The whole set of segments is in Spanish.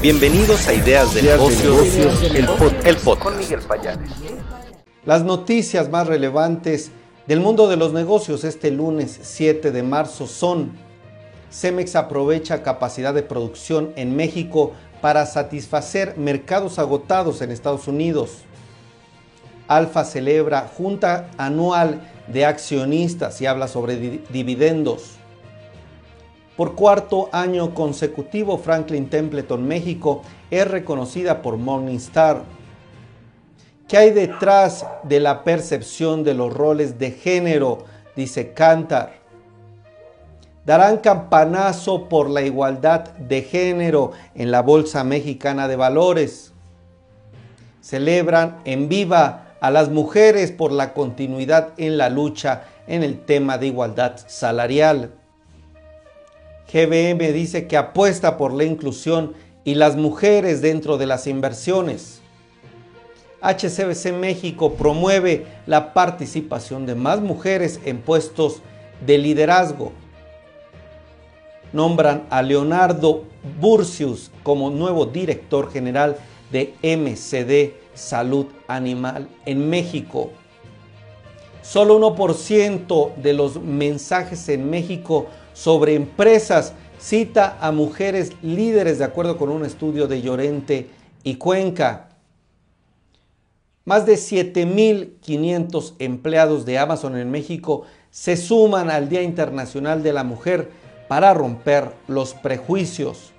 Bienvenidos a Ideas de Negocios, el, podcast. Con Miguel Payares. Las noticias más relevantes del mundo de los negocios este lunes 7 de marzo son Cemex aprovecha capacidad de producción en México para satisfacer mercados agotados en Estados Unidos. Alfa celebra junta anual de accionistas y habla sobre dividendos. Por cuarto año consecutivo, Franklin Templeton México es reconocida por Morningstar. ¿Qué hay detrás de la percepción de los roles de género? Dice Cantar. Darán campanazo por la igualdad de género en la Bolsa Mexicana de Valores. Celebran en viva a las mujeres por la continuidad en la lucha en el tema de igualdad salarial. GBM dice que apuesta por la inclusión y las mujeres dentro de las inversiones. HCBC México promueve la participación de más mujeres en puestos de liderazgo. Nombran a Leonardo Burcius como nuevo director general de MCD Salud Animal en México. Solo 1% de los mensajes en México sobre empresas cita a mujeres líderes de acuerdo con un estudio de Llorente y Cuenca. Más de 7.500 empleados de Amazon en México se suman al Día Internacional de la Mujer para romper los prejuicios.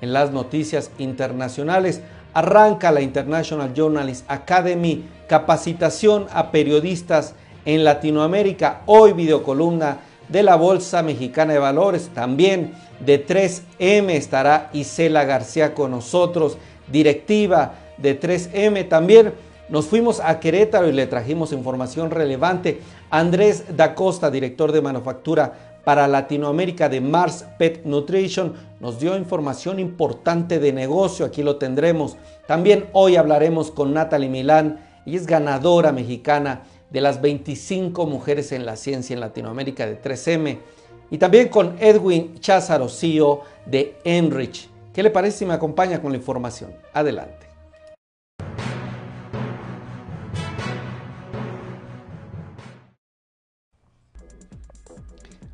En las noticias internacionales arranca la International Journalist Academy capacitación a periodistas en Latinoamérica. Hoy videocolumna de la Bolsa Mexicana de Valores. También de 3M estará Isela García con nosotros, directiva de 3M. También nos fuimos a Querétaro y le trajimos información relevante. Andrés da Costa, director de manufactura para Latinoamérica de Mars Pet Nutrition, nos dio información importante de negocio. Aquí lo tendremos. También hoy hablaremos con Natalie Milán. y es ganadora mexicana de las 25 mujeres en la ciencia en Latinoamérica de 3M. Y también con Edwin Cházaro, CEO de Enrich. ¿Qué le parece si me acompaña con la información? Adelante.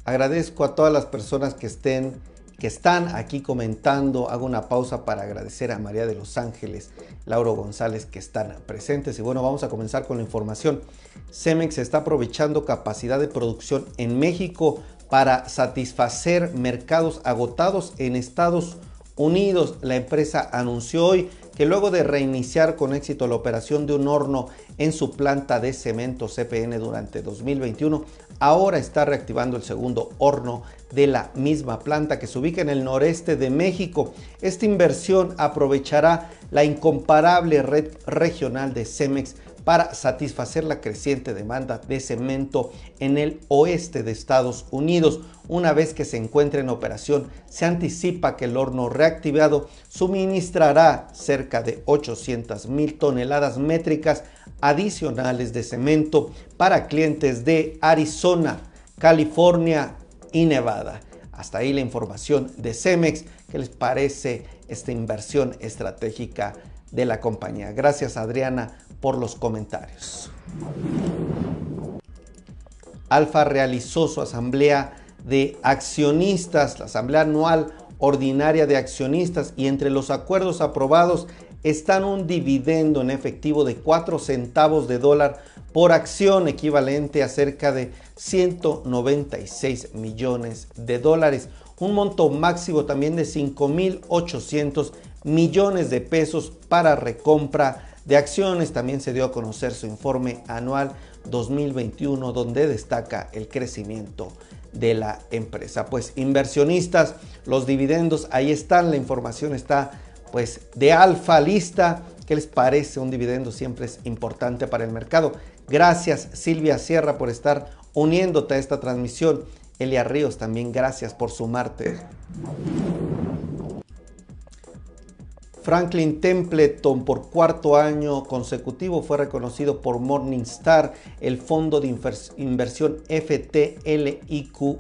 Agradezco a todas las personas que estén que están aquí comentando. Hago una pausa para agradecer a María de los Ángeles, Lauro González que están presentes. Y bueno, vamos a comenzar con la información. Cemex está aprovechando capacidad de producción en México para satisfacer mercados agotados en Estados Unidos. La empresa anunció hoy que luego de reiniciar con éxito la operación de un horno en su planta de cemento CPN durante 2021, ahora está reactivando el segundo horno de la misma planta que se ubica en el noreste de México. Esta inversión aprovechará la incomparable red regional de Cemex para satisfacer la creciente demanda de cemento en el oeste de Estados Unidos. Una vez que se encuentre en operación, se anticipa que el horno reactivado suministrará cerca de 800 mil toneladas métricas adicionales de cemento para clientes de Arizona, California y Nevada. Hasta ahí la información de Cemex. ¿Qué les parece esta inversión estratégica de la compañía? Gracias Adriana por los comentarios. Alfa realizó su asamblea de accionistas, la asamblea anual ordinaria de accionistas y entre los acuerdos aprobados están un dividendo en efectivo de 4 centavos de dólar por acción, equivalente a cerca de 196 millones de dólares. Un monto máximo también de 5.800 millones de pesos para recompra de acciones. También se dio a conocer su informe anual 2021 donde destaca el crecimiento de la empresa. Pues inversionistas, los dividendos, ahí están, la información está pues de alfa lista. ¿Qué les parece? Un dividendo siempre es importante para el mercado. Gracias Silvia Sierra por estar uniéndote a esta transmisión. Elia Ríos también gracias por sumarte. Franklin Templeton por cuarto año consecutivo fue reconocido por Morningstar, el fondo de inversión FTLIQU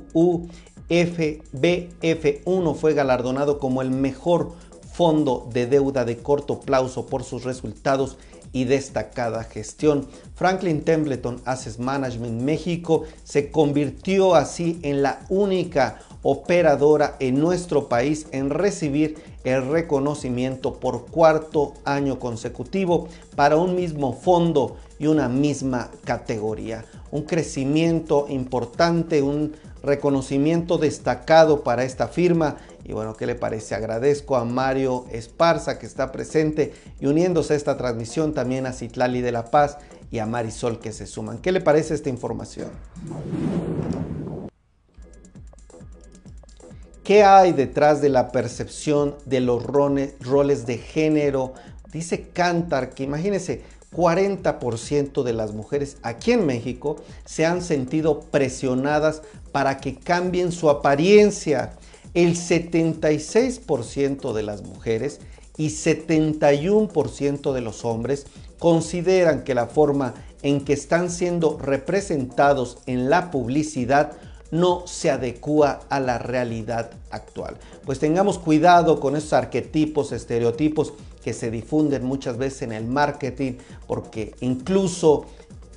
FBF1 fue galardonado como el mejor fondo de deuda de corto plazo por sus resultados y destacada gestión. Franklin Templeton Asset Management México se convirtió así en la única operadora en nuestro país en recibir el reconocimiento por cuarto año consecutivo para un mismo fondo y una misma categoría. Un crecimiento importante, un reconocimiento destacado para esta firma. Y bueno, ¿qué le parece? Agradezco a Mario Esparza que está presente y uniéndose a esta transmisión también a Citlali de la Paz y a Marisol que se suman. ¿Qué le parece esta información? ¿Qué hay detrás de la percepción de los roles de género? Dice Cantar que imagínense, 40% de las mujeres aquí en México se han sentido presionadas para que cambien su apariencia. El 76% de las mujeres y 71% de los hombres consideran que la forma en que están siendo representados en la publicidad no se adecua a la realidad actual. Pues tengamos cuidado con esos arquetipos, estereotipos que se difunden muchas veces en el marketing, porque incluso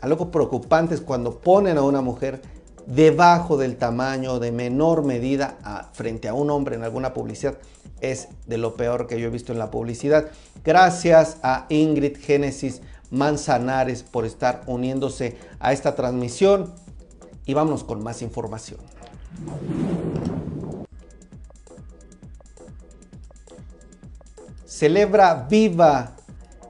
algo preocupante es cuando ponen a una mujer debajo del tamaño de menor medida frente a un hombre en alguna publicidad es de lo peor que yo he visto en la publicidad. Gracias a Ingrid Génesis Manzanares por estar uniéndose a esta transmisión y vámonos con más información. Celebra viva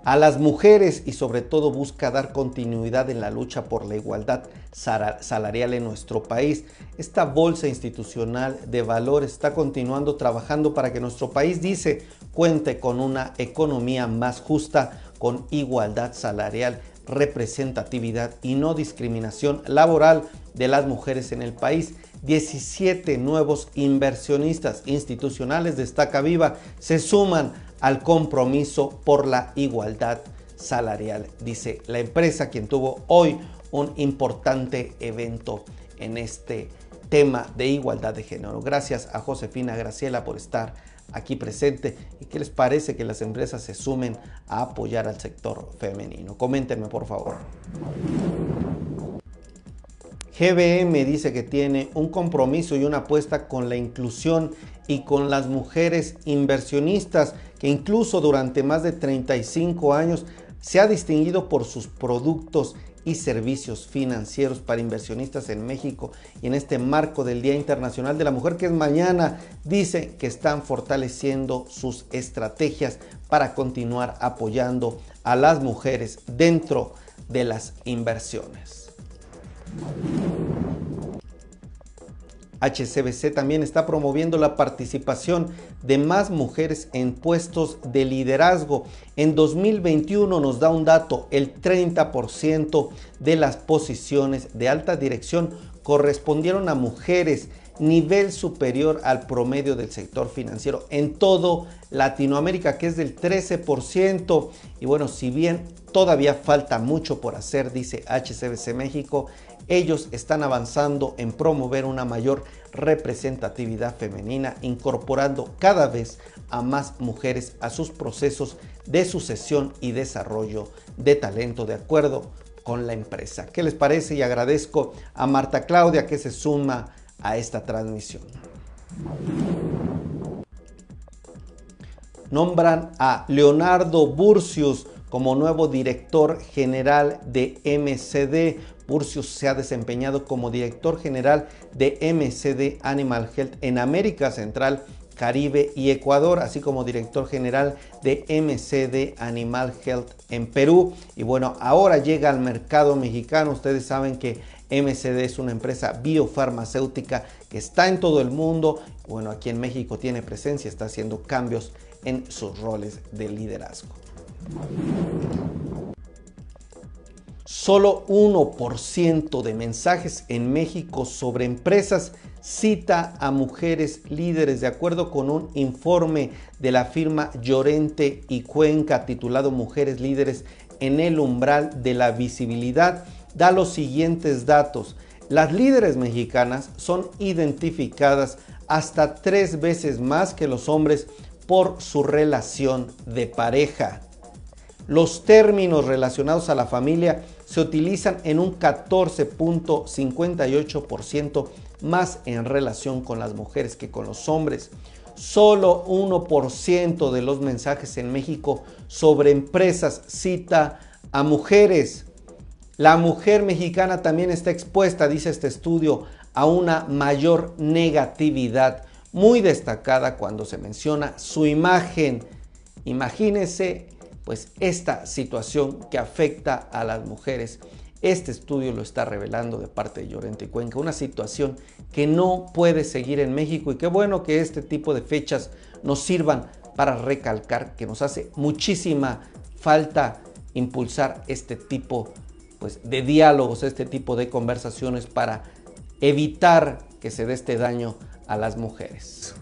a las mujeres y sobre todo busca dar continuidad en la lucha por la igualdad salarial en nuestro país. Esta bolsa institucional de valores está continuando trabajando para que nuestro país, dice, cuente con una economía más justa, con igualdad salarial, representatividad y no discriminación laboral de las mujeres en el país. 17 nuevos inversionistas institucionales de Estaca Viva se suman al compromiso por la igualdad salarial, dice la empresa, quien tuvo hoy un importante evento en este tema de igualdad de género. Gracias a Josefina Graciela por estar aquí presente y qué les parece que las empresas se sumen a apoyar al sector femenino. Coméntenme por favor. GBM dice que tiene un compromiso y una apuesta con la inclusión y con las mujeres inversionistas que incluso durante más de 35 años se ha distinguido por sus productos y servicios financieros para inversionistas en México y en este marco del Día Internacional de la Mujer que es mañana dice que están fortaleciendo sus estrategias para continuar apoyando a las mujeres dentro de las inversiones. HCBC también está promoviendo la participación de más mujeres en puestos de liderazgo. En 2021 nos da un dato, el 30% de las posiciones de alta dirección correspondieron a mujeres nivel superior al promedio del sector financiero en todo Latinoamérica, que es del 13%. Y bueno, si bien todavía falta mucho por hacer, dice HCBC México, ellos están avanzando en promover una mayor representatividad femenina, incorporando cada vez a más mujeres a sus procesos de sucesión y desarrollo de talento de acuerdo con la empresa. ¿Qué les parece? Y agradezco a Marta Claudia que se suma a esta transmisión. Nombran a Leonardo Burcius como nuevo director general de MCD. Burcius se ha desempeñado como director general de MCD Animal Health en América Central, Caribe y Ecuador, así como director general de MCD Animal Health en Perú. Y bueno, ahora llega al mercado mexicano. Ustedes saben que MCD es una empresa biofarmacéutica que está en todo el mundo. Bueno, aquí en México tiene presencia, está haciendo cambios en sus roles de liderazgo. Solo 1% de mensajes en México sobre empresas cita a mujeres líderes, de acuerdo con un informe de la firma Llorente y Cuenca titulado Mujeres líderes en el umbral de la visibilidad, da los siguientes datos. Las líderes mexicanas son identificadas hasta tres veces más que los hombres por su relación de pareja. Los términos relacionados a la familia se utilizan en un 14.58% más en relación con las mujeres que con los hombres. Solo 1% de los mensajes en México sobre empresas cita a mujeres. La mujer mexicana también está expuesta, dice este estudio, a una mayor negatividad muy destacada cuando se menciona su imagen. Imagínese pues esta situación que afecta a las mujeres. Este estudio lo está revelando de parte de Llorente y Cuenca, una situación que no puede seguir en México y qué bueno que este tipo de fechas nos sirvan para recalcar que nos hace muchísima falta impulsar este tipo pues, de diálogos, este tipo de conversaciones para evitar que se dé este daño a las mujeres.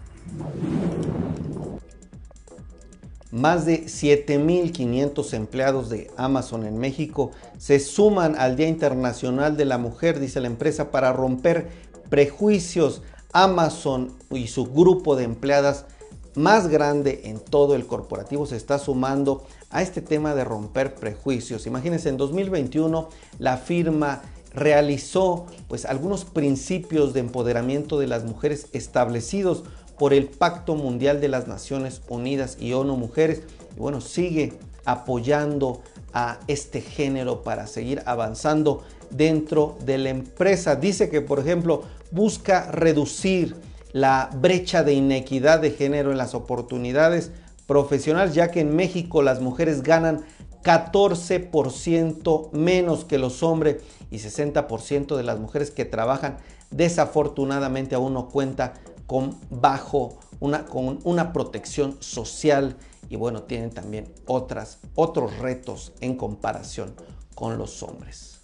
Más de 7.500 empleados de Amazon en México se suman al Día Internacional de la Mujer, dice la empresa, para romper prejuicios. Amazon y su grupo de empleadas más grande en todo el corporativo se está sumando a este tema de romper prejuicios. Imagínense, en 2021 la firma realizó pues algunos principios de empoderamiento de las mujeres establecidos por el Pacto Mundial de las Naciones Unidas y ONU Mujeres. Y bueno, sigue apoyando a este género para seguir avanzando dentro de la empresa. Dice que, por ejemplo, busca reducir la brecha de inequidad de género en las oportunidades profesionales, ya que en México las mujeres ganan 14% menos que los hombres y 60% de las mujeres que trabajan desafortunadamente aún no cuenta con bajo una, con una protección social y bueno, tienen también otras, otros retos en comparación con los hombres.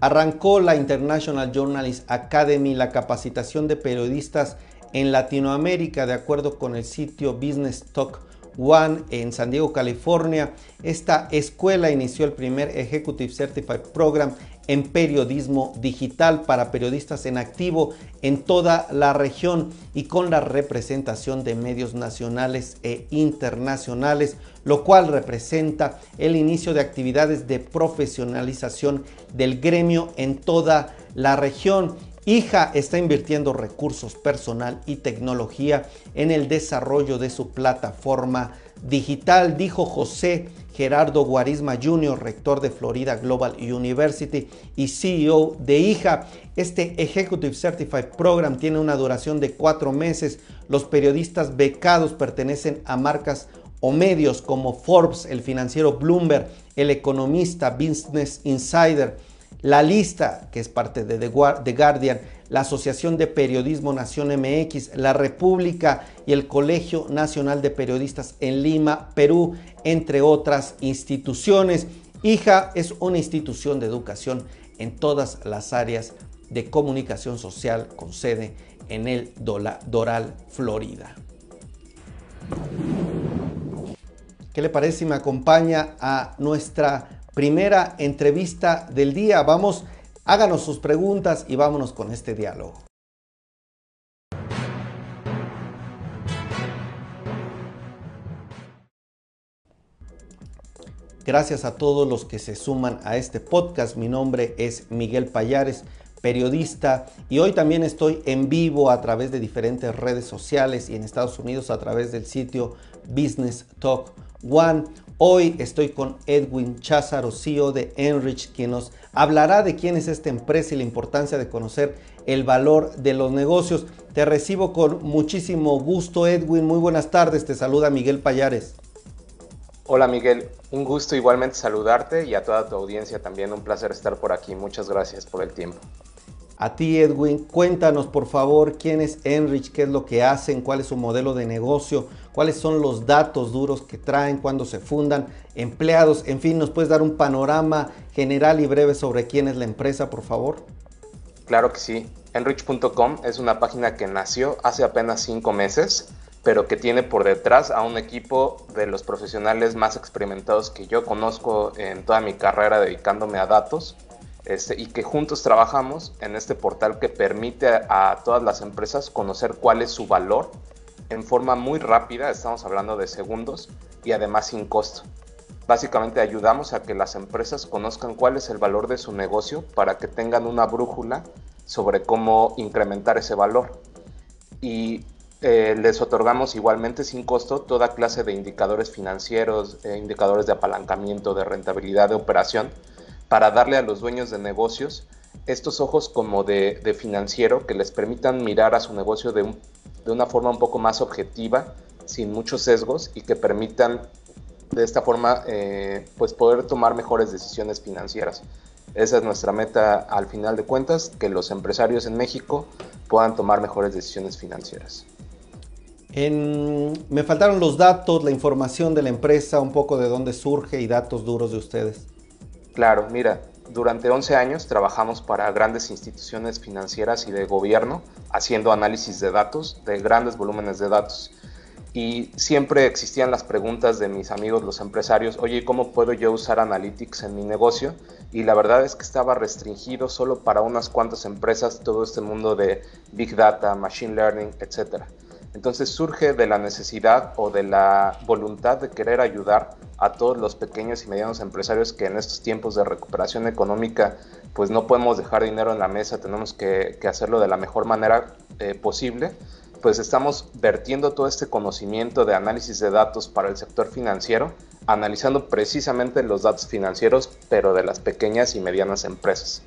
Arrancó la International Journalist Academy la capacitación de periodistas en Latinoamérica, de acuerdo con el sitio Business Talk One en San Diego, California. Esta escuela inició el primer Executive Certified Program en periodismo digital para periodistas en activo en toda la región y con la representación de medios nacionales e internacionales, lo cual representa el inicio de actividades de profesionalización del gremio en toda la región. Hija está invirtiendo recursos personal y tecnología en el desarrollo de su plataforma digital, dijo José Gerardo Guarisma Jr., rector de Florida Global University y CEO de Hija. Este Executive Certified Program tiene una duración de cuatro meses. Los periodistas becados pertenecen a marcas o medios como Forbes, el financiero Bloomberg, el economista Business Insider, la lista, que es parte de The Guardian, la Asociación de Periodismo Nación MX, la República y el Colegio Nacional de Periodistas en Lima, Perú, entre otras instituciones. IJA es una institución de educación en todas las áreas de comunicación social con sede en el Doral, Florida. ¿Qué le parece si me acompaña a nuestra primera entrevista del día. Vamos, háganos sus preguntas y vámonos con este diálogo. Gracias a todos los que se suman a este podcast. Mi nombre es Miguel Payares, periodista, y hoy también estoy en vivo a través de diferentes redes sociales y en Estados Unidos a través del sitio Business Talk One. Hoy estoy con Edwin Cházaro, CEO de Enrich, quien nos hablará de quién es esta empresa y la importancia de conocer el valor de los negocios. Te recibo con muchísimo gusto, Edwin. Muy buenas tardes. Te saluda Miguel Payares. Hola Miguel, un gusto igualmente saludarte y a toda tu audiencia también un placer estar por aquí. Muchas gracias por el tiempo. A ti, Edwin, cuéntanos por favor quién es Enrich, qué es lo que hacen, cuál es su modelo de negocio, cuáles son los datos duros que traen, cuándo se fundan, empleados, en fin, ¿nos puedes dar un panorama general y breve sobre quién es la empresa, por favor? Claro que sí. Enrich.com es una página que nació hace apenas cinco meses, pero que tiene por detrás a un equipo de los profesionales más experimentados que yo conozco en toda mi carrera dedicándome a datos este, y que juntos trabajamos en este portal que permite a, todas las empresas conocer cuál es su valor en forma muy rápida, estamos hablando de segundos, y además sin costo. Básicamente ayudamos a que las empresas conozcan cuál es el valor de su negocio para que tengan una brújula sobre cómo incrementar ese valor. Y eh, les otorgamos igualmente sin costo toda clase de indicadores financieros, eh, indicadores de apalancamiento, de rentabilidad de operación, para darle a los dueños de negocios estos ojos como de, financiero que les permitan mirar a su negocio de, una forma un poco más objetiva, sin muchos sesgos y que permitan de esta forma eh, pues poder tomar mejores decisiones financieras. Esa es nuestra meta al final de cuentas, que los empresarios en México puedan tomar mejores decisiones financieras. me faltaron los datos, la información de la empresa, un poco de dónde surge y datos duros de ustedes. Claro, mira, durante 11 años trabajamos para grandes instituciones financieras y de gobierno haciendo análisis de datos, de grandes volúmenes de datos. Y siempre existían las preguntas de mis amigos los empresarios, oye, ¿cómo puedo yo usar Analytics en mi negocio? Y la verdad es que estaba restringido solo para unas cuantas empresas todo este mundo de Big Data, Machine Learning, etc. Entonces surge de la necesidad o de la voluntad de querer ayudar a todos los pequeños y medianos empresarios que en estos tiempos de recuperación económica pues no podemos dejar dinero en la mesa, tenemos que, hacerlo de la mejor manera eh, posible, pues estamos vertiendo todo este conocimiento de análisis de datos para el sector financiero, analizando precisamente los datos financieros, pero de las pequeñas y medianas empresas.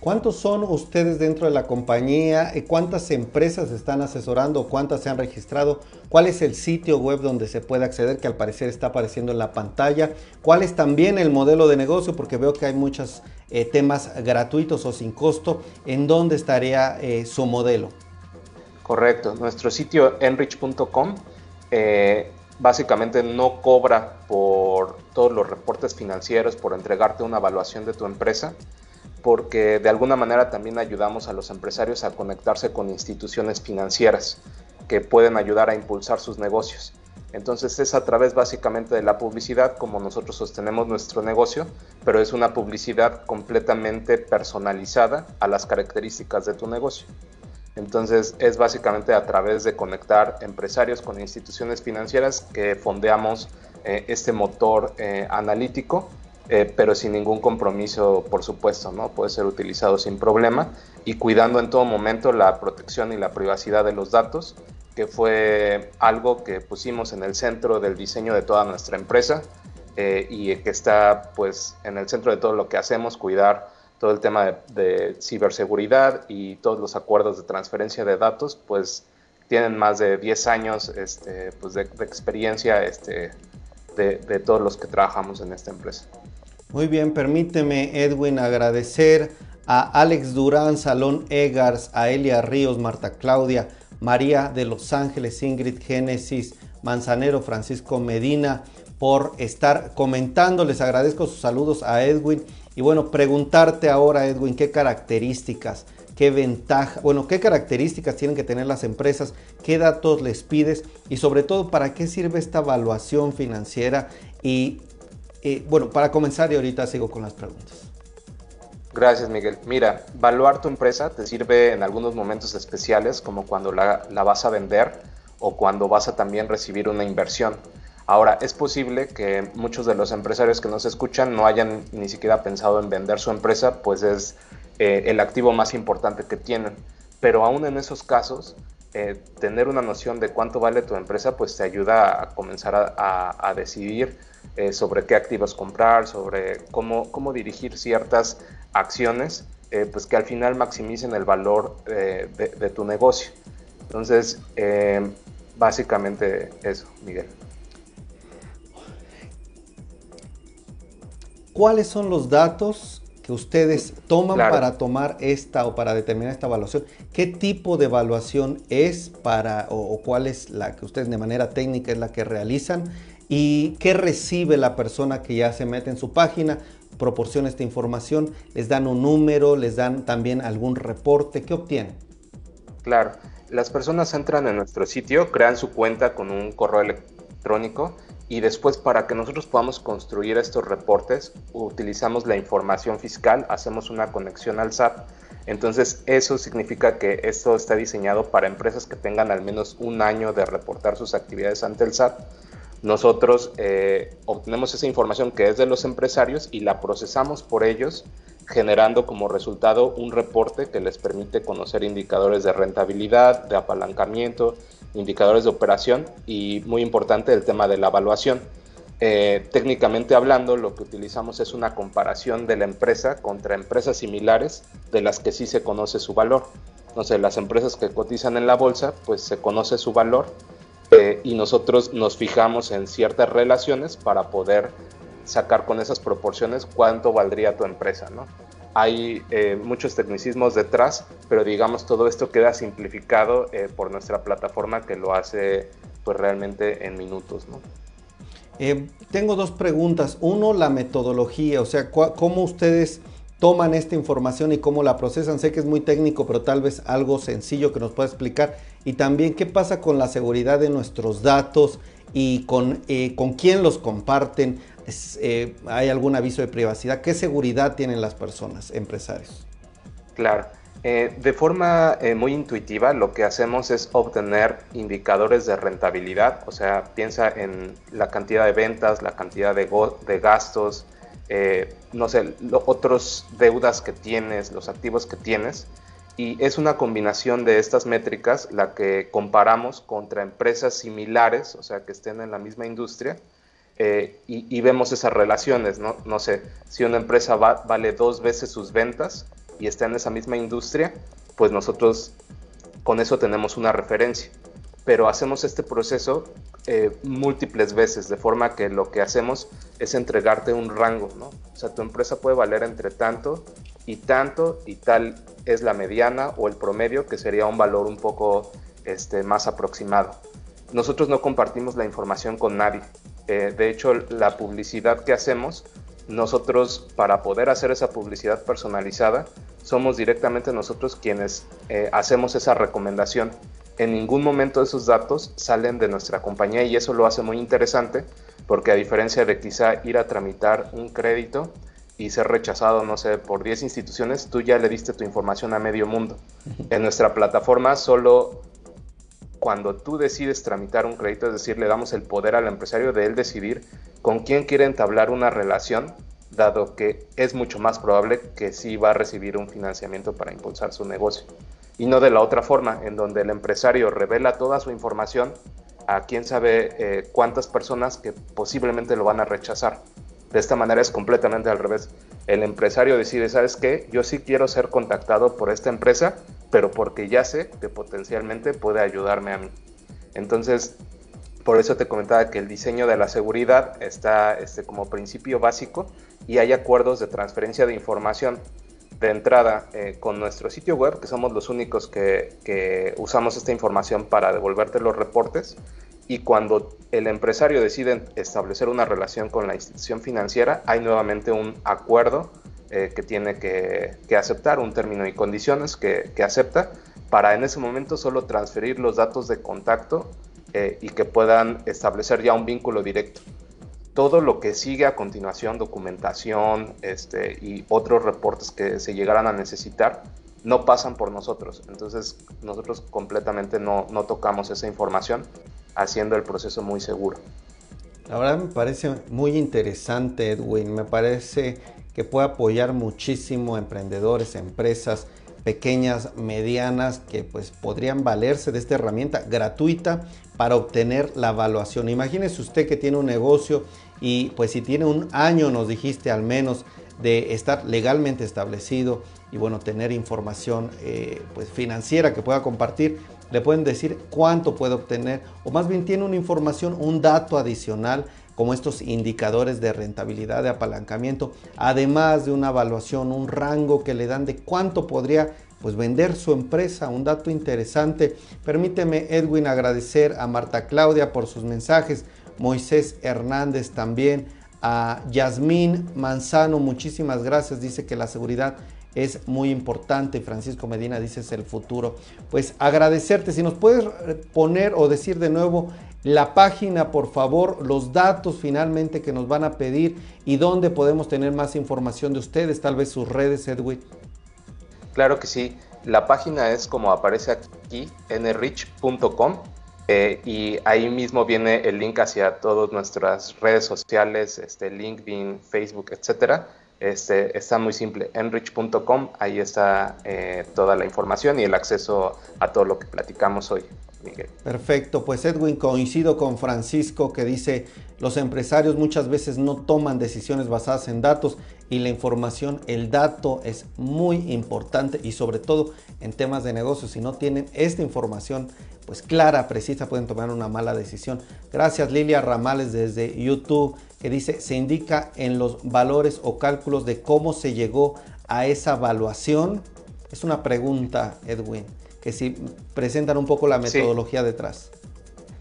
¿Cuántos son ustedes dentro de la compañía? ¿Cuántas empresas están asesorando? ¿Cuántas se han registrado? ¿Cuál es el sitio web donde se puede acceder que al parecer está apareciendo en la pantalla? ¿Cuál es también el modelo de negocio? Porque veo que hay muchos eh, temas gratuitos o sin costo. ¿En dónde estaría eh, su modelo? Correcto. Nuestro sitio enrich.com eh, básicamente no cobra por todos los reportes financieros, por entregarte una evaluación de tu empresa porque de alguna manera también ayudamos a los empresarios a conectarse con instituciones financieras que pueden ayudar a impulsar sus negocios. Entonces es a través básicamente de la publicidad como nosotros sostenemos nuestro negocio, pero es una publicidad completamente personalizada a las características de tu negocio. Entonces es básicamente a través de conectar empresarios con instituciones financieras que fondeamos eh, este motor eh, analítico eh, pero sin ningún compromiso, por supuesto, ¿no? Puede ser utilizado sin problema y cuidando en todo momento la protección y la privacidad de los datos, que fue algo que pusimos en el centro del diseño de toda nuestra empresa eh, y que está pues en el centro de todo lo que hacemos, cuidar todo el tema de, ciberseguridad y todos los acuerdos de transferencia de datos, pues tienen más de 10 años este, pues de, experiencia este, de, de todos los que trabajamos en esta empresa. Muy bien, permíteme Edwin agradecer a Alex Durán, Salón Egars, a Elia Ríos, Marta Claudia, María de Los Ángeles, Ingrid Génesis, Manzanero, Francisco Medina, por estar comentando. Les agradezco sus saludos a Edwin. Y bueno, preguntarte ahora, Edwin, qué características, qué ventaja, bueno, qué características tienen que tener las empresas, qué datos les pides y sobre todo para qué sirve esta evaluación financiera y bueno, para comenzar y ahorita sigo con las preguntas. Gracias, Miguel. Mira, evaluar tu empresa te sirve en algunos momentos especiales, como cuando la, vas a vender o cuando vas a también recibir una inversión. Ahora, es posible que muchos de los empresarios que nos escuchan no hayan ni siquiera pensado en vender su empresa, pues es eh, el activo más importante que tienen. Pero aún en esos casos, eh, tener una noción de cuánto vale tu empresa, pues te ayuda a comenzar a decidir eh, sobre qué activos comprar, sobre cómo, cómo dirigir ciertas acciones, eh, pues que al final maximicen el valor eh, de, tu negocio. Entonces, básicamente eso, Miguel. ¿Cuáles son los datos que ustedes toman para tomar esta o para determinar esta evaluación? ¿Qué tipo de evaluación es para o, o, cuál es la que ustedes de manera técnica es la que realizan? ¿Y qué recibe la persona que ya se mete en su página? Proporciona esta información, les dan un número, les dan también algún reporte, ¿qué obtienen? Claro, las personas entran en nuestro sitio, crean su cuenta con un correo electrónico y después para que nosotros podamos construir estos reportes utilizamos la información fiscal, hacemos una conexión al SAT. Entonces eso significa que esto está diseñado para empresas que tengan al menos un año de reportar sus actividades ante el SAT. Nosotros eh, obtenemos esa información que es de los empresarios y la procesamos por ellos generando como resultado un reporte que les permite conocer indicadores de rentabilidad, de apalancamiento, indicadores de operación y muy importante el tema de la evaluación. Eh, técnicamente hablando, lo que utilizamos es una comparación de la empresa contra empresas similares de las que sí se conoce su valor. Sé, las empresas que cotizan en la bolsa, pues se conoce su valor eh, y nosotros nos fijamos en ciertas relaciones para poder sacar con esas proporciones cuánto valdría tu empresa, ¿no? Hay eh, muchos tecnicismos detrás, pero digamos todo esto queda simplificado eh, por nuestra plataforma que lo hace pues realmente en minutos, ¿no? Eh, tengo dos preguntas. Uno, la metodología, o sea, cómo ustedes toman esta información y cómo la procesan. Sé que es muy técnico, pero tal vez algo sencillo que nos pueda explicar. Y también qué pasa con la seguridad de nuestros datos y con, con quién los comparten. Eh, hay algún aviso de privacidad. ¿Qué seguridad tienen las personas, empresarios? Claro. Eh, de forma eh, muy intuitiva, lo que hacemos es obtener indicadores de rentabilidad, o sea, piensa en la cantidad de ventas, la cantidad de, de gastos, no sé, otros deudas que tienes, los activos que tienes, y es una combinación de estas métricas la que comparamos contra empresas similares, o sea, que estén en la misma industria, eh, y, vemos esas relaciones, ¿no? No sé, si una empresa vale dos veces sus ventas y está en esa misma industria, pues nosotros con eso tenemos una referencia. Pero hacemos este proceso eh, múltiples veces, de forma que lo que hacemos es entregarte un rango, ¿no? O sea, tu empresa puede valer entre tanto y tanto y tal es la mediana o el promedio, que sería un valor un poco este, más aproximado. Nosotros no compartimos la información con nadie. Eh, de hecho, la publicidad que hacemos, nosotros para poder hacer esa publicidad personalizada, somos directamente nosotros quienes eh, hacemos esa recomendación. En ningún momento esos datos salen de nuestra compañía y eso lo hace muy interesante porque a diferencia de quizá ir a tramitar un crédito y ser rechazado, no sé, por 10 instituciones, tú ya le diste tu información a medio mundo. En nuestra plataforma solo cuando tú decides tramitar un crédito, es decir, le damos el poder al empresario de él decidir con quién quiere entablar una relación, dado que es mucho más probable que sí va a recibir un financiamiento para impulsar su negocio. Y no de la otra forma, en donde el empresario revela toda su información a quién sabe eh, cuántas personas que posiblemente lo van a rechazar. De esta manera es completamente al revés. El empresario decide, ¿sabes qué? Yo sí quiero ser contactado por esta empresa, pero porque ya sé que potencialmente puede ayudarme a mí. Entonces, por eso te comentaba que el diseño de la seguridad está este, como principio básico y hay acuerdos de transferencia de información de entrada eh, con nuestro sitio web, que somos los únicos que, que usamos esta información para devolverte los reportes y cuando el empresario decide establecer una relación con la institución financiera, hay nuevamente un acuerdo eh, que tiene que, aceptar, un término y condiciones que, acepta, para en ese momento solo transferir los datos de contacto eh, y que puedan establecer ya un vínculo directo. Todo lo que sigue a continuación, documentación este, y otros reportes que se llegaran a necesitar, no pasan por nosotros. Entonces nosotros completamente no, no tocamos esa información haciendo el proceso muy seguro. La verdad me parece muy interesante, Edwin. Me parece que puede apoyar muchísimo a emprendedores, empresas pequeñas, medianas, que pues podrían valerse de esta herramienta gratuita para obtener la evaluación. Imagínese usted que tiene un negocio y pues si tiene un año, nos dijiste al menos, de estar legalmente establecido y bueno, tener información eh, pues financiera que pueda compartir, le pueden decir cuánto puede obtener o más bien tiene una información, un dato adicional como estos indicadores de rentabilidad, de apalancamiento, además de una evaluación, un rango que le dan de cuánto podría pues vender su empresa, un dato interesante. Permíteme Edwin agradecer a Marta Claudia por sus mensajes, Moisés Hernández también, a Yasmín Manzano, muchísimas gracias, dice que la seguridad es muy importante. Francisco Medina dice es el futuro. Pues agradecerte, si nos puedes poner o decir de nuevo La página, por favor, los datos finalmente que nos van a pedir y dónde podemos tener más información de ustedes, tal vez sus redes, Edwin. Claro que sí. La página es como aparece aquí, nrich.com. Eh, y ahí mismo viene el link hacia todas nuestras redes sociales, este, LinkedIn, Facebook, etcétera. Este, está muy simple, enrich.com, ahí está eh, toda la información y el acceso a todo lo que platicamos hoy. Miguel. Perfecto, pues Edwin, coincido con Francisco que dice, los empresarios muchas veces no toman decisiones basadas en datos y la información, el dato es muy importante y sobre todo en temas de negocios, si no tienen esta información pues clara, precisa, pueden tomar una mala decisión. Gracias Lilia Ramales desde YouTube que dice, se indica en los valores o cálculos de cómo se llegó a esa evaluación. Es una pregunta, Edwin, que si presentan un poco la metodología detrás.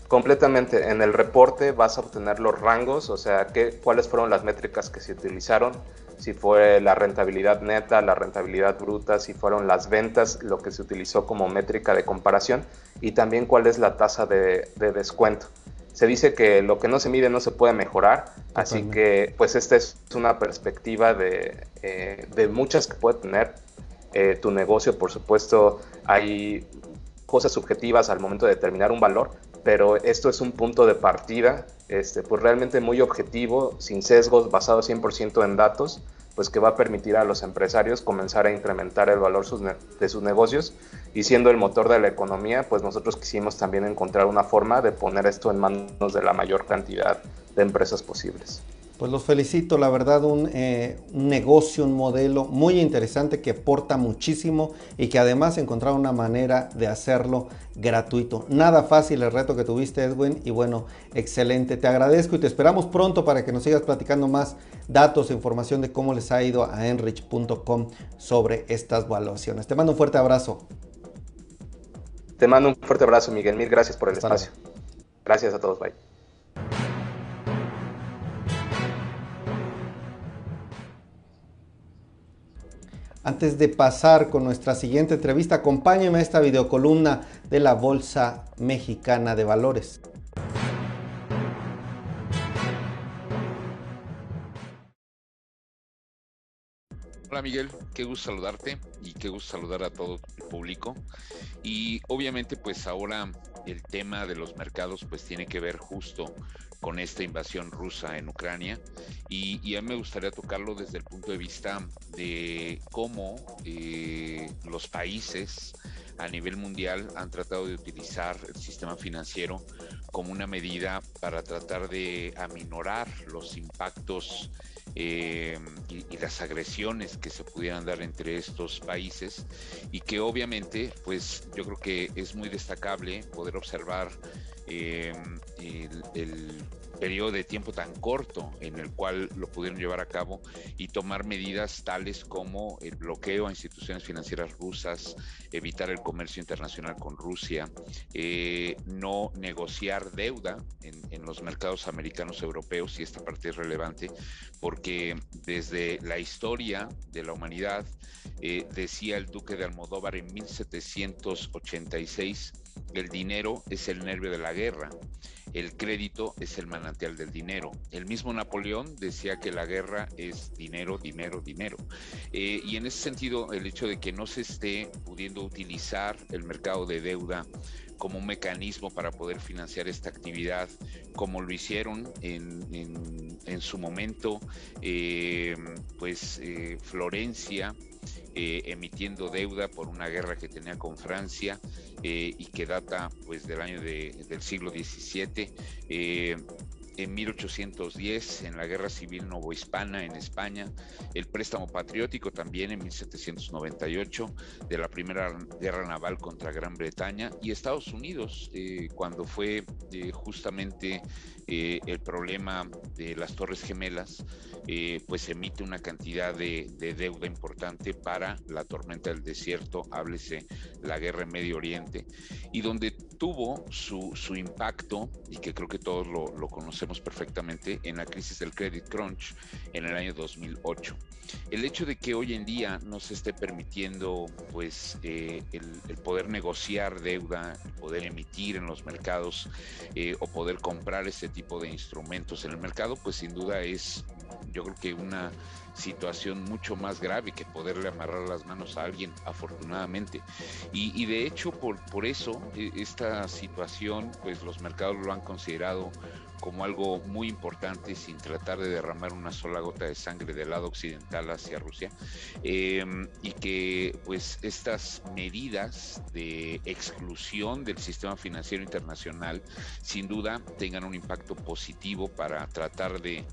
Completamente. En el reporte vas a obtener los rangos, o sea, qué, cuáles fueron las métricas que se utilizaron, si fue la rentabilidad neta, la rentabilidad bruta, si fueron las ventas, lo que se utilizó como métrica de comparación y también cuál es la tasa de, descuento. Se dice que lo que no se mide no se puede mejorar, así que pues esta es una perspectiva de, eh, de muchas que puede tener eh, tu negocio. Por supuesto, hay cosas subjetivas al momento de determinar un valor, pero esto es un punto de partida, este, pues realmente muy objetivo, sin sesgos, basado 100% en datos, pues que va a permitir a los empresarios comenzar a incrementar el valor de sus negocios y siendo el motor de la economía, pues nosotros quisimos también encontrar una forma de poner esto en manos de la mayor cantidad de empresas posibles. Pues los felicito, la verdad, eh, un, negocio, un modelo muy interesante que aporta muchísimo y que además encontraron una manera de hacerlo gratuito. Nada fácil el reto que tuviste, Edwin, y bueno, excelente. Te agradezco y te esperamos pronto para que nos sigas platicando más datos e información de cómo les ha ido a enrich.com sobre estas valuaciones. Te mando un fuerte abrazo. Te mando un fuerte abrazo, Miguel. Mil gracias por el espacio. Gracias a todos. Bye. Antes de pasar con nuestra siguiente entrevista, acompáñenme a esta videocolumna de la Bolsa Mexicana de Valores. Hola Miguel, qué gusto saludarte y qué gusto saludar a todo el público. Y obviamente pues ahora el tema de los mercados pues tiene que ver justo con esta invasión rusa en Ucrania. Y, a mí me gustaría tocarlo desde el punto de vista de cómo eh, los países a nivel mundial han tratado de utilizar el sistema financiero como una medida para tratar de aminorar los impactos eh, y, las agresiones que se pudieran dar entre estos países y que obviamente pues yo creo que es muy destacable poder observar eh, el, periodo de tiempo tan corto en el cual lo pudieron llevar a cabo y tomar medidas tales como el bloqueo a instituciones financieras rusas, evitar el comercio internacional con Rusia, eh, no negociar deuda en, los mercados americanos europeos, y esta parte es relevante, porque desde la historia de la humanidad, eh, decía el duque de Almodóvar en 1786, el dinero es el nervio de la guerra, el crédito es el manantial del dinero. El mismo Napoleón decía que la guerra es dinero, dinero, dinero. Eh, y en ese sentido, el hecho de que no se esté pudiendo utilizar el mercado de deuda como un mecanismo para poder financiar esta actividad, como lo hicieron en, su momento, eh, pues eh, Florencia, eh, emitiendo deuda por una guerra que tenía con Francia y que data pues del año del siglo XVII en 1810 en la Guerra Civil Novohispana en España, el préstamo patriótico también en 1798 de la Primera Guerra Naval contra Gran Bretaña y Estados Unidos eh, cuando fue eh, justamente eh, el problema de las Torres Gemelas, pues emite una cantidad de, deuda importante para la tormenta del desierto, háblese la guerra en Medio Oriente, y donde tuvo su, impacto, y que creo que todos lo, lo conocemos, perfectamente en la crisis del credit crunch en el año 2008. El hecho de que hoy en día no se esté permitiendo pues eh, el, poder negociar deuda, poder emitir en los mercados eh, o poder comprar este tipo de instrumentos en el mercado, pues sin duda es yo creo que una situación mucho más grave que poderle amarrar las manos a alguien, afortunadamente. Y, de hecho, por, por eso, e, esta situación, pues los mercados lo han considerado como algo muy importante sin tratar de derramar una sola gota de sangre del lado occidental hacia Rusia em, y que pues estas medidas de exclusión del sistema financiero internacional sin duda tengan un impacto positivo para tratar de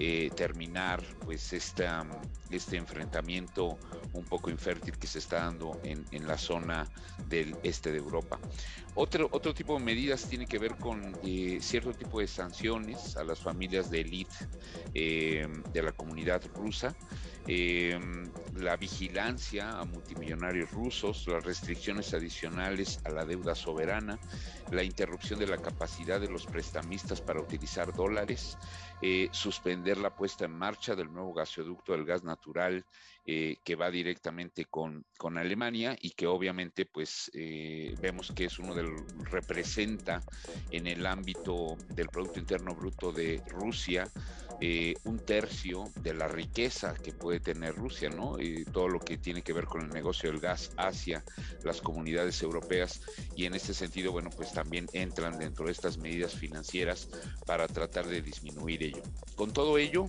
eh, terminar pues esta, este enfrentamiento un poco infértil que se está dando en, la zona del este de Europa. Otro, otro tipo de medidas tiene que ver con eh, cierto tipo de sanciones a las familias de élite eh, de la comunidad rusa. la vigilancia a multimillonarios rusos, las restricciones adicionales a la deuda soberana, la interrupción de la capacidad de los prestamistas para utilizar dólares, eh, suspender la puesta en marcha del nuevo gasoducto del gas natural eh, que va directamente con, con, Alemania y que obviamente pues eh, vemos que es uno del representa en el ámbito del Producto Interno Bruto de Rusia un tercio de la riqueza que puede tener Rusia, ¿no? todo lo que tiene que ver con el negocio del gas hacia las comunidades europeas y en este sentido, bueno, pues también entran dentro de estas medidas financieras para tratar de disminuir ello. Con todo ello,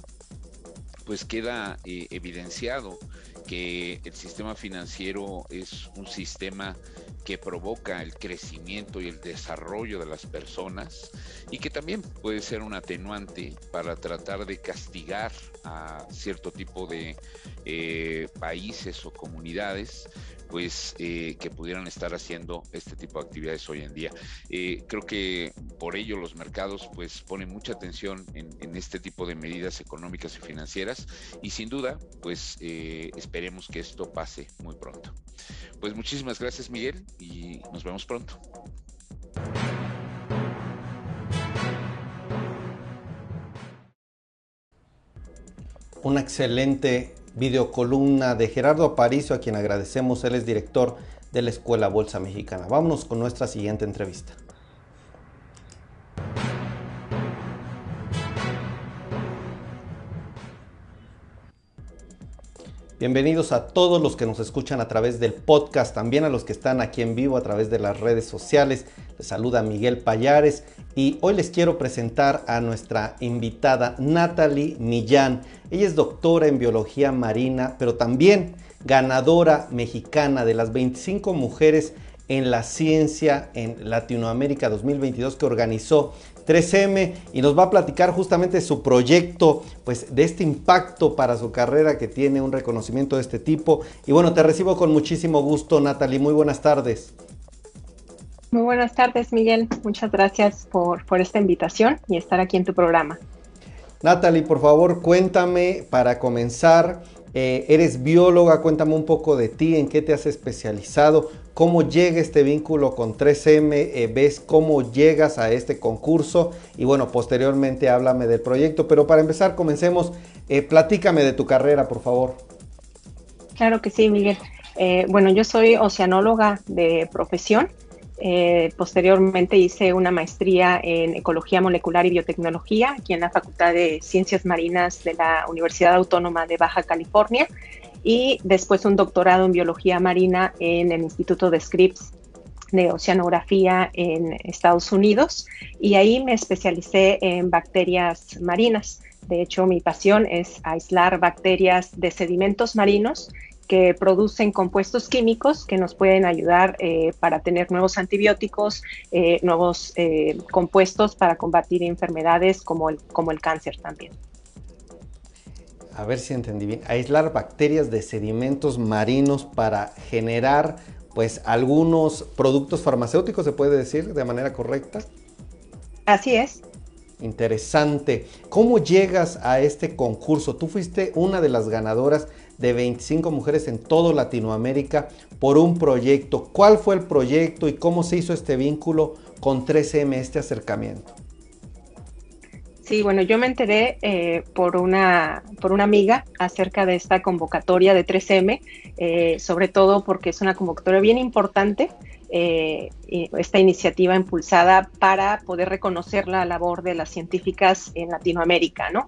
pues queda eh, evidenciado que el sistema financiero es un sistema que provoca el crecimiento y el desarrollo de las personas y que también puede ser un atenuante para tratar de castigar a cierto tipo de eh, países o comunidades pues eh, que pudieran estar haciendo este tipo de actividades hoy en día. Eh, creo que por ello los mercados pues ponen mucha atención en, este tipo de medidas económicas y financieras y sin duda pues eh, esperemos que esto pase muy pronto. Pues muchísimas gracias Miguel y nos vemos pronto. Una excelente videocolumna de Gerardo Aparicio, a quien agradecemos, él es director de la Escuela Bolsa Mexicana. Vámonos con nuestra siguiente entrevista. Bienvenidos a todos los que nos escuchan a través del podcast, también a los que están aquí en vivo a través de las redes sociales. Les saluda Miguel Payares y hoy les quiero presentar a nuestra invitada Natalie Millán. Ella es doctora en biología marina, pero también ganadora mexicana de las 25 mujeres en la ciencia en Latinoamérica 2022 que organizó 3M y nos va a platicar justamente su proyecto, pues de este impacto para su carrera que tiene un reconocimiento de este tipo. Y bueno, te recibo con muchísimo gusto, Natalie. Muy buenas tardes. Muy buenas tardes, Miguel. Muchas gracias por, por esta invitación y estar aquí en tu programa. Natalie, por favor, cuéntame para comenzar. Eh, eres bióloga, cuéntame un poco de ti, en qué te has especializado, cómo llega este vínculo con 3M, eh, ves cómo llegas a este concurso y bueno, posteriormente háblame del proyecto, pero para empezar comencemos, eh, platícame de tu carrera, por favor. Claro que sí, Miguel. Eh, bueno, yo soy oceanóloga de profesión. posteriormente hice una maestría en ecología molecular y biotecnología aquí en la Facultad de Ciencias Marinas de la Universidad Autónoma de Baja California y después un doctorado en biología marina en el Instituto de Scripps de Oceanografía en Estados Unidos y ahí me especialicé en bacterias marinas. De hecho, mi pasión es aislar bacterias de sedimentos marinos que producen compuestos químicos que nos pueden ayudar eh, para tener nuevos antibióticos, eh, nuevos eh, compuestos para combatir enfermedades como el, como el cáncer también a ver si entendí bien, aislar bacterias de sedimentos marinos para generar pues algunos productos farmacéuticos, se puede decir de manera correcta. Así es. Interesante. ¿Cómo llegas a este concurso? Tú fuiste una de las ganadoras de 25 mujeres en todo Latinoamérica por un proyecto. ¿Cuál fue el proyecto y cómo se hizo este vínculo con 3M, este acercamiento? Sí, bueno, yo me enteré eh, por, una, por una amiga acerca de esta convocatoria de 3M, eh, sobre todo porque es una convocatoria bien importante, eh, esta iniciativa impulsada para poder reconocer la labor de las científicas en Latinoamérica, ¿no?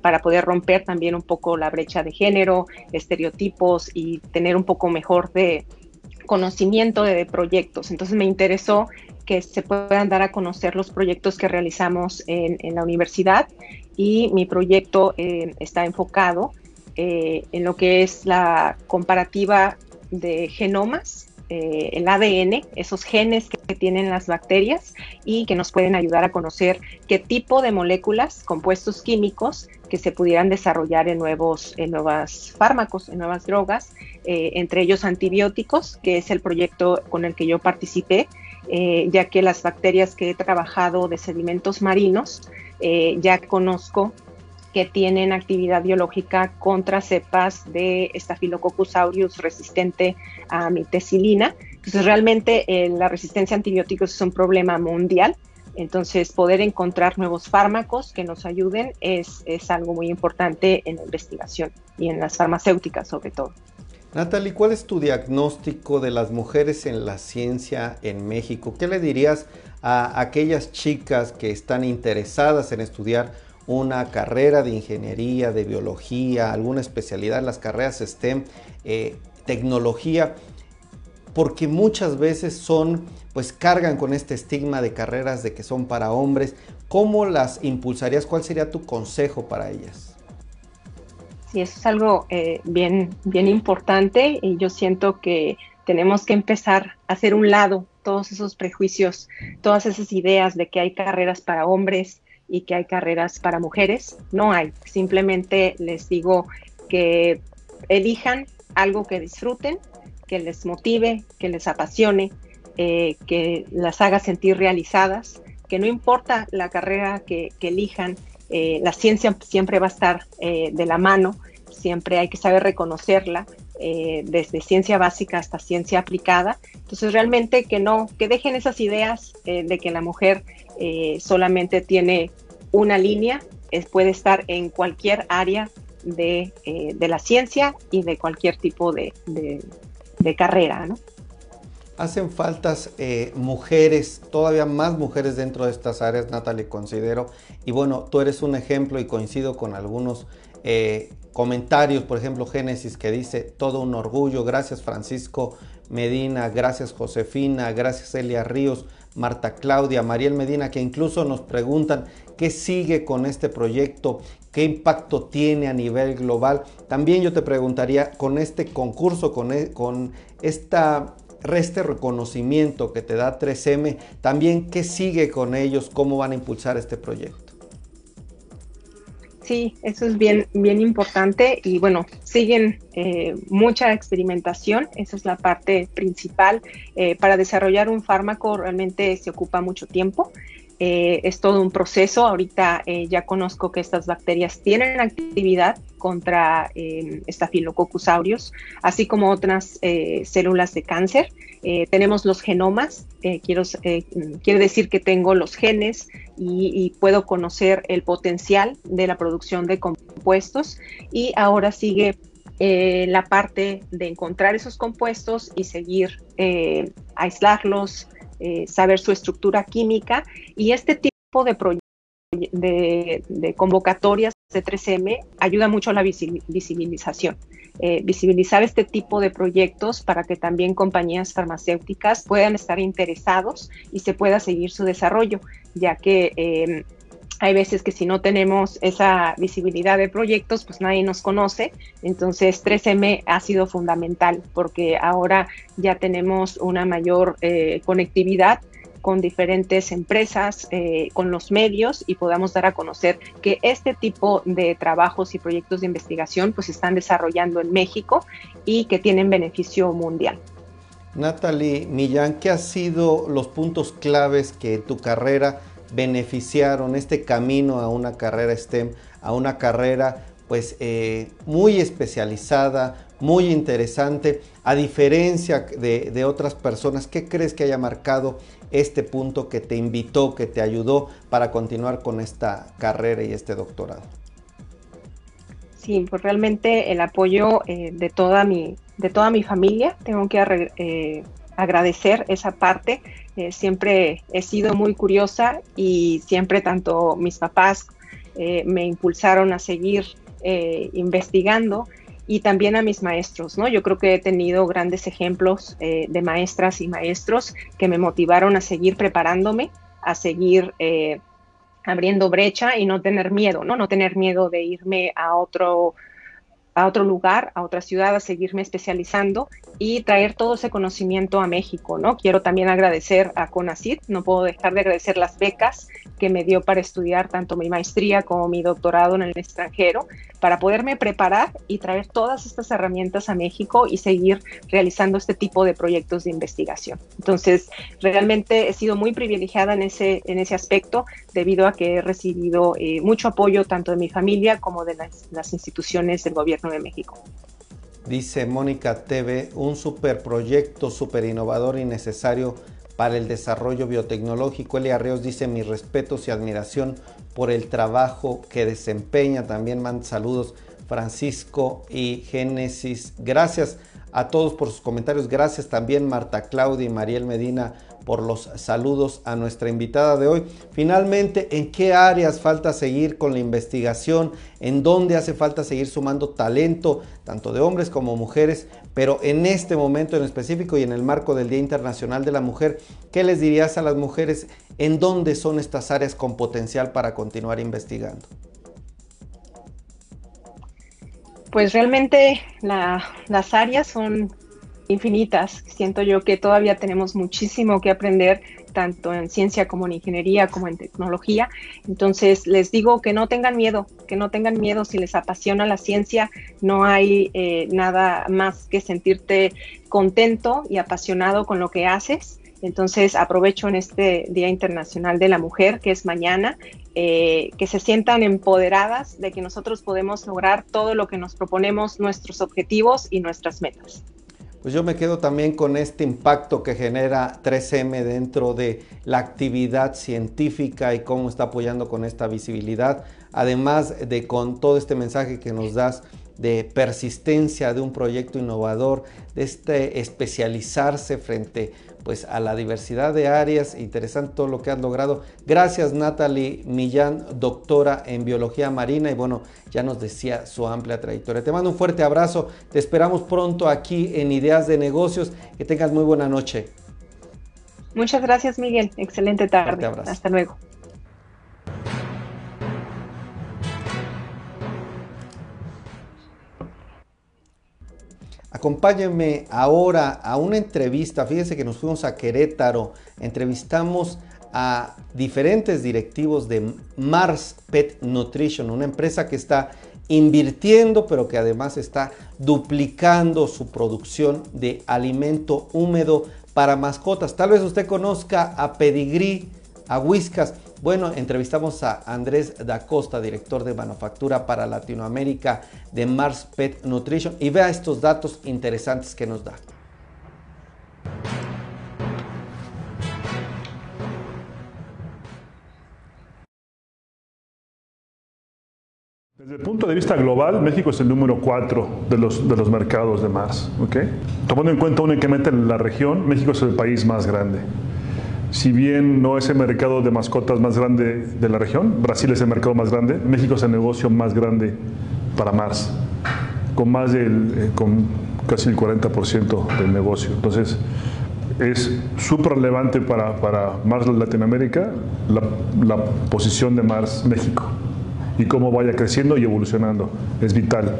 para poder romper también un poco la brecha de género, estereotipos y tener un poco mejor de conocimiento de proyectos. Entonces me interesó que se puedan dar a conocer los proyectos que realizamos en, la universidad. Y mi proyecto eh, está enfocado eh, en lo que es la comparativa de genomas, eh, el ADN, esos genes que, tienen las bacterias y que nos pueden ayudar a conocer qué tipo de moléculas, compuestos químicos que se pudieran desarrollar en nuevos en nuevos fármacos, en nuevas drogas, entre ellos antibióticos, que es el proyecto con el que yo participé eh, ya que las bacterias que he trabajado de sedimentos marinos eh, ya conozco que tienen actividad biológica contra cepas de Staphylococcus aureus resistente a mitecilina. Entonces, realmente eh, la resistencia a antibióticos es un problema mundial. Entonces, poder encontrar nuevos fármacos que nos ayuden es, es algo muy importante en la investigación y en las farmacéuticas sobre todo. Natalie, ¿cuál es tu diagnóstico de las mujeres en la ciencia en México? ¿Qué le dirías a aquellas chicas que están interesadas en estudiar una carrera de ingeniería, de biología, alguna especialidad en las carreras STEM, eh, tecnología? Porque muchas veces son, pues cargan con este estigma de carreras de que son para hombres. ¿Cómo las impulsarías? ¿Cuál sería tu consejo para ellas? Y eso es algo eh, bien, bien importante y yo siento que tenemos que empezar a hacer un lado todos esos prejuicios, todas esas ideas de que hay carreras para hombres y que hay carreras para mujeres. No hay, simplemente les digo que elijan algo que disfruten, que les motive, que les apasione, eh, que las haga sentir realizadas, que no importa la carrera que elijan, eh, la ciencia siempre va a estar eh, de la mano, siempre hay que saber reconocerla, eh, desde ciencia básica hasta ciencia aplicada. Entonces, realmente que no, que dejen esas ideas de que la mujer solamente tiene una línea, puede estar en cualquier área de, la ciencia y de cualquier tipo de, de carrera, ¿no? Hacen faltas eh, mujeres, todavía más mujeres dentro de estas áreas, Natalie, considero. Y bueno, tú eres un ejemplo y coincido con algunos eh, comentarios, por ejemplo, Génesis que dice, todo un orgullo, gracias Francisco Medina, gracias Josefina, gracias Elia Ríos, Marta Claudia, Mariel Medina, que incluso nos preguntan qué sigue con este proyecto, qué impacto tiene a nivel global. También yo te preguntaría, con este concurso, con, e, con esta este reconocimiento que te da 3M, también qué sigue con ellos, cómo van a impulsar este proyecto. Sí, eso es bien, bien importante y bueno, siguen eh, mucha experimentación, esa es la parte principal. Eh, para desarrollar un fármaco realmente se ocupa mucho tiempo. Eh, es todo un proceso. Ahorita eh, ya conozco que estas bacterias tienen actividad contra eh, Staphylococcus aureus, así como otras eh, células de cáncer. tenemos los genomas, quiero, quiere decir que tengo los genes y, y, puedo conocer el potencial de la producción de compuestos. Y ahora sigue la parte de encontrar esos compuestos y seguir aislarlos, eh, saber su estructura química y este tipo de, de, convocatorias de 3M ayuda mucho a la visibilización. Eh, visibilizar este tipo de proyectos para que también compañías farmacéuticas puedan estar interesados y se pueda seguir su desarrollo, ya que eh, hay veces que si no tenemos esa visibilidad de proyectos, pues nadie nos conoce. Entonces 3M ha sido fundamental porque ahora ya tenemos una mayor eh, conectividad con diferentes empresas, eh, con los medios y podamos dar a conocer que este tipo de trabajos y proyectos de investigación pues están desarrollando en México y que tienen beneficio mundial. Natalie Millán, ¿qué han sido los puntos claves que tu carrera beneficiaron este camino a una carrera STEM, a una carrera pues eh, muy especializada, muy interesante. A diferencia de, otras personas, ¿qué crees que haya marcado este punto que te invitó, que te ayudó para continuar con esta carrera y este doctorado? Sí, pues realmente el apoyo eh, de, toda mi, de toda mi familia. Tengo que eh, agradecer esa parte. Eh, siempre he sido muy curiosa y siempre tanto mis papás me impulsaron a seguir investigando y también a mis maestros, ¿no? Yo creo que he tenido grandes ejemplos eh, de maestras y maestros que me motivaron a seguir preparándome, a seguir eh, abriendo brecha y no tener miedo, ¿no? No tener miedo de irme a otro a otro lugar, a otra ciudad, a seguirme especializando y traer todo ese conocimiento a México, ¿no? Quiero también agradecer a CONACYT, no puedo dejar de agradecer las becas que me dio para estudiar tanto mi maestría como mi doctorado en el extranjero, para poderme preparar y traer todas estas herramientas a México y seguir realizando este tipo de proyectos de investigación. Entonces, realmente he sido muy privilegiada en ese, en ese aspecto debido a que he recibido eh, mucho apoyo tanto de mi familia como de las, las instituciones del gobierno de México. Dice Mónica TV, un superproyecto súper innovador y necesario para el desarrollo biotecnológico. Elia Arreos dice mis respetos y admiración por el trabajo que desempeña. También manda saludos Francisco y Génesis. Gracias a todos por sus comentarios. Gracias también Marta Claudia y Mariel Medina por los saludos a nuestra invitada de hoy. Finalmente, ¿en qué áreas falta seguir con la investigación? ¿En dónde hace falta seguir sumando talento, tanto de hombres como mujeres? Pero en este momento en específico y en el marco del Día Internacional de la Mujer, ¿qué les dirías a las mujeres? ¿En dónde son estas áreas con potencial para continuar investigando? Pues realmente las áreas son infinitas. Siento yo que todavía tenemos muchísimo que aprender, tanto en ciencia como en ingeniería, como en tecnología. Entonces, les digo que no tengan miedo, que no tengan miedo si les apasiona la ciencia. No hay eh, nada más que sentirte contento y apasionado con lo que haces. Entonces, aprovecho en este Día Internacional de la Mujer, que es mañana, eh, que se sientan empoderadas de que nosotros podemos lograr todo lo que nos proponemos, nuestros objetivos y nuestras metas pues yo me quedo también con este impacto que genera 3M dentro de la actividad científica y cómo está apoyando con esta visibilidad, además de con todo este mensaje que nos das de persistencia de un proyecto innovador, de este especializarse frente pues a la diversidad de áreas, interesante todo lo que has logrado. Gracias Natalie Millán, doctora en biología marina y bueno, ya nos decía su amplia trayectoria. Te mando un fuerte abrazo, te esperamos pronto aquí en Ideas de Negocios, que tengas muy buena noche. Muchas gracias Miguel, excelente tarde. Hasta luego. Acompáñenme ahora a una entrevista. Fíjense que nos fuimos a Querétaro, entrevistamos a diferentes directivos de Mars Pet Nutrition, una empresa que está invirtiendo, pero que además está duplicando su producción de alimento húmedo para mascotas. Tal vez usted conozca a Pedigree, a Whiskas. Bueno, entrevistamos a Andrés da Costa, director de manufactura para Latinoamérica de Mars Pet Nutrition, y vea estos datos interesantes que nos da. Desde el punto de vista global, México es el número 4 de los, de los mercados de Mars. ¿okay? Tomando en cuenta únicamente la región, México es el país más grande si bien no es el mercado de mascotas más grande de la región, Brasil es el mercado más grande, México es el negocio más grande para Mars, con más del, eh, con casi el 40% del negocio. Entonces, es súper relevante para, para, Mars Latinoamérica la, la, posición de Mars México y cómo vaya creciendo y evolucionando. Es vital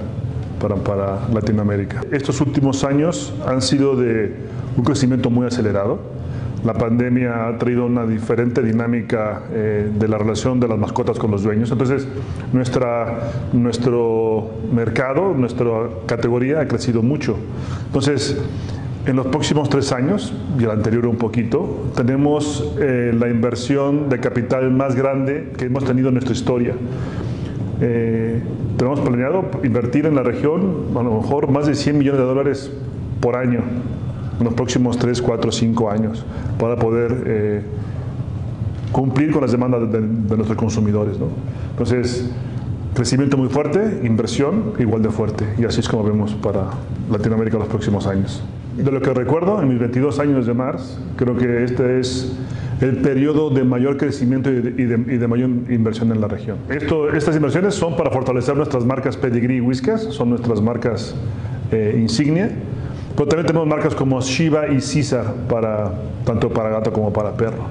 para, para Latinoamérica. Estos últimos años han sido de un crecimiento muy acelerado la pandemia ha traído una diferente dinámica eh, de la relación de las mascotas con los dueños. Entonces, nuestra, nuestro mercado, nuestra categoría ha crecido mucho. Entonces, en los próximos tres años, y el anterior un poquito, tenemos eh, la inversión de capital más grande que hemos tenido en nuestra historia. eh, tenemos planeado invertir en la región a lo mejor más de 100 millones de dólares por año en los próximos 3, 4, 5 años para poder eh, cumplir con las demandas de, nuestros consumidores. Entonces, crecimiento muy fuerte, inversión igual de fuerte y así es como vemos para Latinoamérica los próximos años. De lo que recuerdo, en mis 22 años de Mars, creo que este es el periodo de mayor crecimiento y de, mayor inversión en la región. Esto, estas inversiones son para fortalecer nuestras marcas Pedigree y Whiskas, son nuestras marcas eh, insignia, pero también tenemos marcas como Shiva y Caesar, para, tanto para gato como para perro.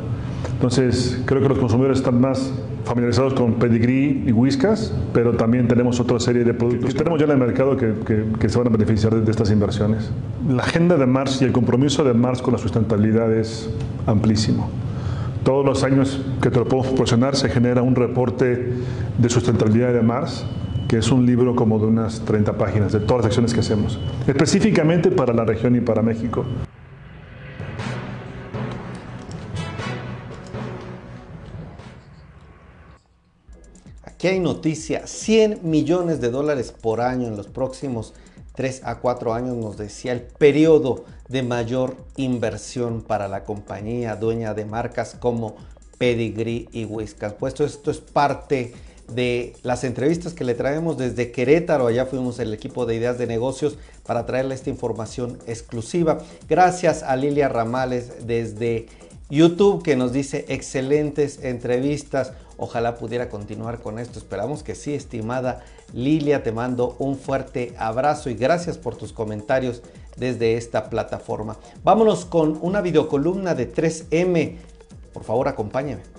Entonces, creo que los consumidores están más familiarizados con Pedigree y Whiskas, pero también tenemos otra serie de productos que tenemos ya en el mercado que, que, se van a beneficiar de, estas inversiones. La agenda de Mars y el compromiso de Mars con la sustentabilidad es amplísimo. Todos los años que te lo podemos proporcionar se genera un reporte de sustentabilidad de Mars, que es un libro como de unas 30 páginas de todas las acciones que hacemos, específicamente para la región y para México. Aquí hay noticia, 100 millones de dólares por año en los próximos 3 a 4 años, nos decía el periodo de mayor inversión para la compañía dueña de marcas como Pedigree y Whiskas. Puesto esto es parte de las entrevistas que le traemos desde Querétaro. Allá fuimos el equipo de ideas de negocios para traerle esta información exclusiva. Gracias a Lilia Ramales desde YouTube que nos dice excelentes entrevistas. Ojalá pudiera continuar con esto. Esperamos que sí, estimada Lilia. Te mando un fuerte abrazo y gracias por tus comentarios desde esta plataforma. Vámonos con una videocolumna de 3M. Por favor, acompáñame.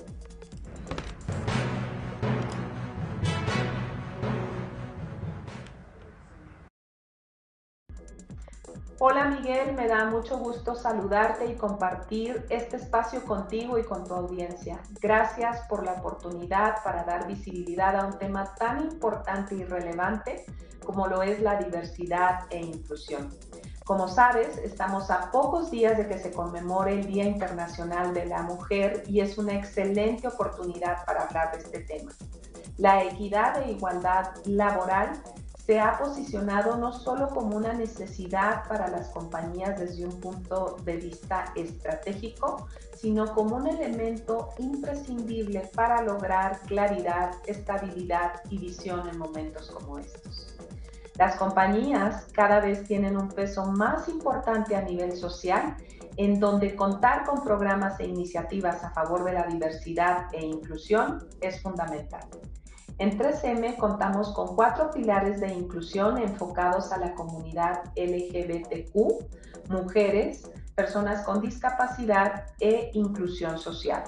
Hola Miguel, me da mucho gusto saludarte y compartir este espacio contigo y con tu audiencia. Gracias por la oportunidad para dar visibilidad a un tema tan importante y relevante como lo es la diversidad e inclusión. Como sabes, estamos a pocos días de que se conmemore el Día Internacional de la Mujer y es una excelente oportunidad para hablar de este tema. La equidad e igualdad laboral se ha posicionado no solo como una necesidad para las compañías desde un punto de vista estratégico, sino como un elemento imprescindible para lograr claridad, estabilidad y visión en momentos como estos. Las compañías cada vez tienen un peso más importante a nivel social, en donde contar con programas e iniciativas a favor de la diversidad e inclusión es fundamental. En 3M contamos con cuatro pilares de inclusión enfocados a la comunidad LGBTQ, mujeres, personas con discapacidad e inclusión social.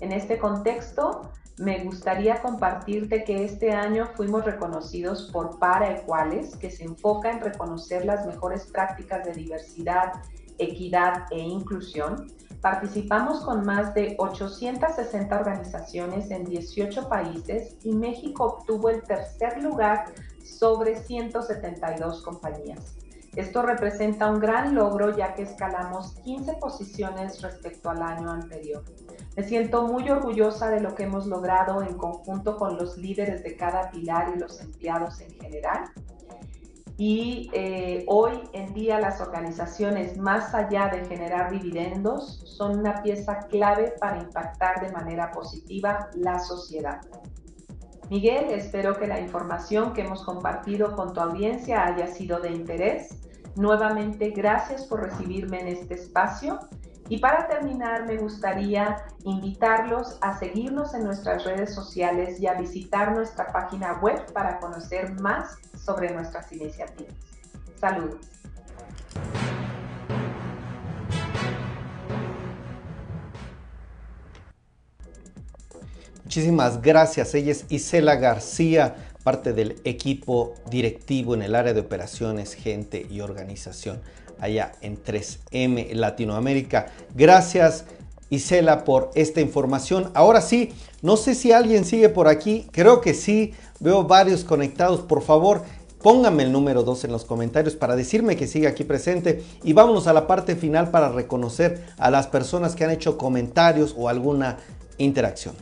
En este contexto, me gustaría compartirte que este año fuimos reconocidos por Para Ecuales, que se enfoca en reconocer las mejores prácticas de diversidad, equidad e inclusión Participamos con más de 860 organizaciones en 18 países y México obtuvo el tercer lugar sobre 172 compañías. Esto representa un gran logro ya que escalamos 15 posiciones respecto al año anterior. Me siento muy orgullosa de lo que hemos logrado en conjunto con los líderes de cada pilar y los empleados en general y eh, hoy en día las organizaciones, más allá de generar dividendos, son una pieza clave para impactar de manera positiva la sociedad. Miguel, espero que la información que hemos compartido con tu audiencia haya sido de interés. Nuevamente, gracias por recibirme en este espacio y para terminar, me gustaría invitarlos a seguirnos en nuestras redes sociales y a visitar nuestra página web para conocer más sobre nuestras iniciativas. Saludos. Muchísimas gracias. Ella es Isela García, parte del equipo directivo en el área de operaciones, gente y organización allá en 3M Latinoamérica. Gracias Isela por esta información. Ahora sí, no sé si alguien sigue por aquí, creo que sí, veo varios conectados, por favor. Pónganme el número 2 en los comentarios para decirme que sigue aquí presente y vámonos a la parte final para reconocer a las personas que han hecho comentarios o alguna interacción.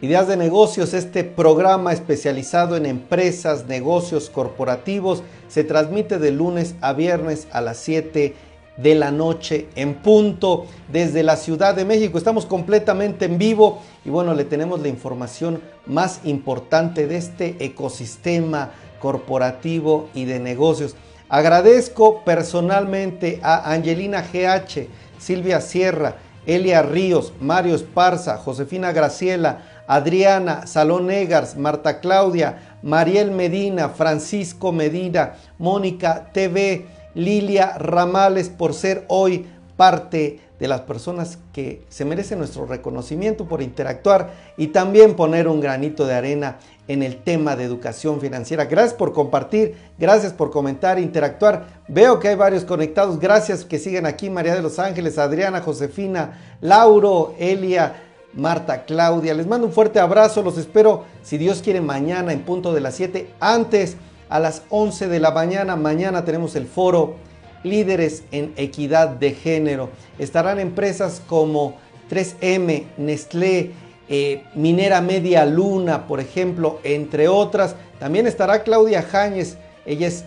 Ideas de negocios, este programa especializado en empresas, negocios corporativos, se transmite de lunes a viernes a las 7 de la noche en punto desde la Ciudad de México. Estamos completamente en vivo y bueno, le tenemos la información más importante de este ecosistema corporativo y de negocios. Agradezco personalmente a Angelina GH, Silvia Sierra, Elia Ríos, Mario Esparza, Josefina Graciela, Adriana, Salón Egars, Marta Claudia, Mariel Medina, Francisco Medina, Mónica TV, Lilia Ramales por ser hoy parte de las personas que se merecen nuestro reconocimiento por interactuar y también poner un granito de arena en el tema de educación financiera. Gracias por compartir, gracias por comentar, interactuar. Veo que hay varios conectados. Gracias que siguen aquí María de los Ángeles, Adriana, Josefina, Lauro, Elia, Marta, Claudia. Les mando un fuerte abrazo. Los espero, si Dios quiere, mañana en punto de las 7. Antes, a las 11 de la mañana, mañana tenemos el foro Líderes en Equidad de Género. Estarán empresas como 3M, Nestlé, eh, Minera Media Luna, por ejemplo, entre otras. También estará Claudia Jáñez. Ella es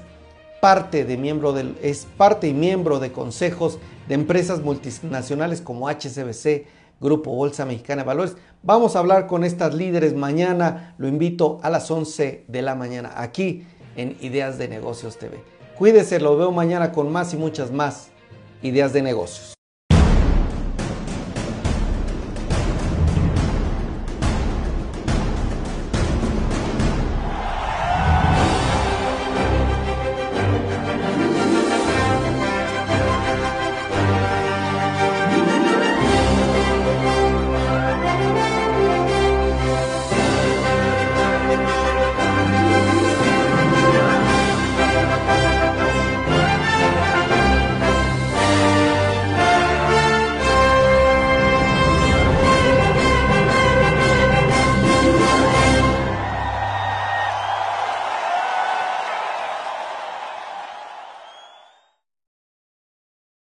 parte de miembro es parte y miembro de consejos de empresas multinacionales como HCBC Grupo Bolsa Mexicana de Valores. Vamos a hablar con estas líderes mañana. Lo invito a las 11 de la mañana aquí en Ideas de Negocios TV. Cuídese, lo veo mañana con más y muchas más ideas de negocios.